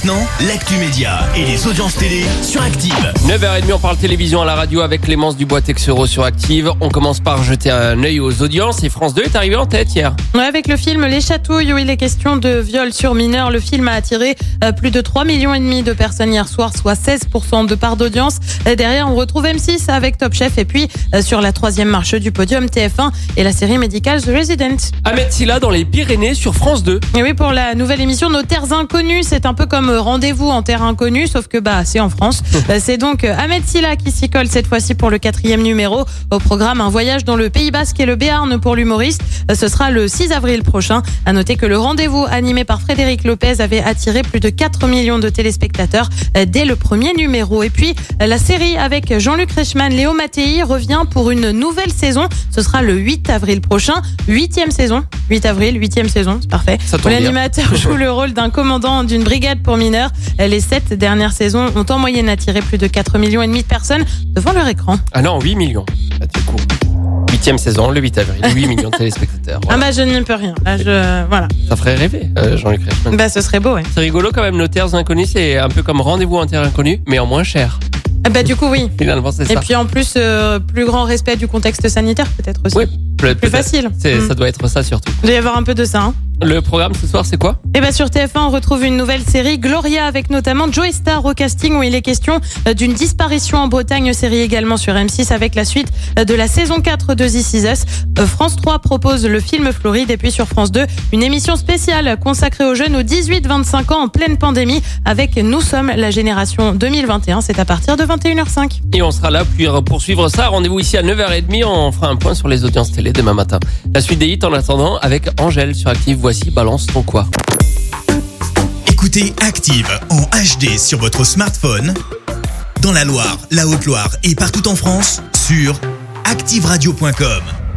Maintenant, l'actu média et les audiences télé sur Active. 9h30, on parle télévision à la radio avec Clémence Dubois-Texero sur Active. On commence par jeter un œil aux audiences et France 2 est arrivé en tête hier. Ouais, avec le film Les Chatouilles où il est question de viol sur mineurs, le film a attiré euh, plus de 3 millions et demi de personnes hier soir, soit 16% de part d'audience. Derrière, on retrouve M6 avec Top Chef et puis euh, sur la troisième marche du podium TF1 et la série médicale The Resident. Ahmed Silla dans les Pyrénées sur France 2. Et oui, pour la nouvelle émission Nos Terres Inconnues, c'est un peu comme Rendez-vous en Terre Inconnue, sauf que bah c'est en France. Euh, c'est donc euh, Ahmed Silla qui s'y colle cette fois-ci pour le quatrième numéro. Au programme, un voyage dans le Pays Basque et le Béarn pour l'humoriste. Euh, Ce sera le 6 avril prochain. À noter que le Rendez-vous animé par Frédéric Lopez avait attiré plus de 4 millions de téléspectateurs dès le premier numéro. Et puis, la série avec Jean-Luc Reichmann, Léo Mattei revient pour une nouvelle saison. Ce sera le 8 avril prochain. Huitième saison. 8 avril, huitième saison, c'est parfait. L'animateur joue le rôle d'un commandant d'une brigade pour mineurs. Les sept dernières saisons ont en moyenne attiré plus de 4 millions et demi de personnes devant leur écran. Ah non, 8 millions. Ah, du coup. Huitième saison, le 8 avril. 8 millions de téléspectateurs. Ah bah je n'y peux rien. Là, je voilà. Ça ferait rêver, euh, Jean-Luc Reichmann. Bah ce serait beau, ouais. C'est rigolo quand même, nos terres inconnues, c'est un peu comme rendez-vous en terre inconnue, mais en moins cher. Ah bah du coup oui. Finalement, c'est Et ça. puis en plus euh, plus grand respect du contexte sanitaire peut-être aussi. Oui, Plus facile. Mm. Ça doit être ça surtout. Il doit y avoir un peu de ça. Hein. Le programme ce soir, c'est quoi? Et bah sur TF1, on retrouve une nouvelle série, Gloria, avec notamment Joey Star au casting, où il est question euh, d'une disparition en Bretagne, série également sur M6 avec la suite euh, de la saison 4 de This Is Us. Euh, France 3 propose le film Floride, et puis sur France 2, une émission spéciale consacrée aux jeunes aux 18-25 ans en pleine pandémie, avec Nous sommes la génération 2021. C'est à partir de 21h05. Et on sera là pour poursuivre ça. Rendez-vous ici à 9h30. On fera un point sur les audiences demain matin. La suite des hits en attendant avec Angèle sur Active. Voici Balance ton quoi. Écoutez Active en HD sur votre smartphone, dans la Loire, la Haute-Loire et partout en France, sur activeradio.com.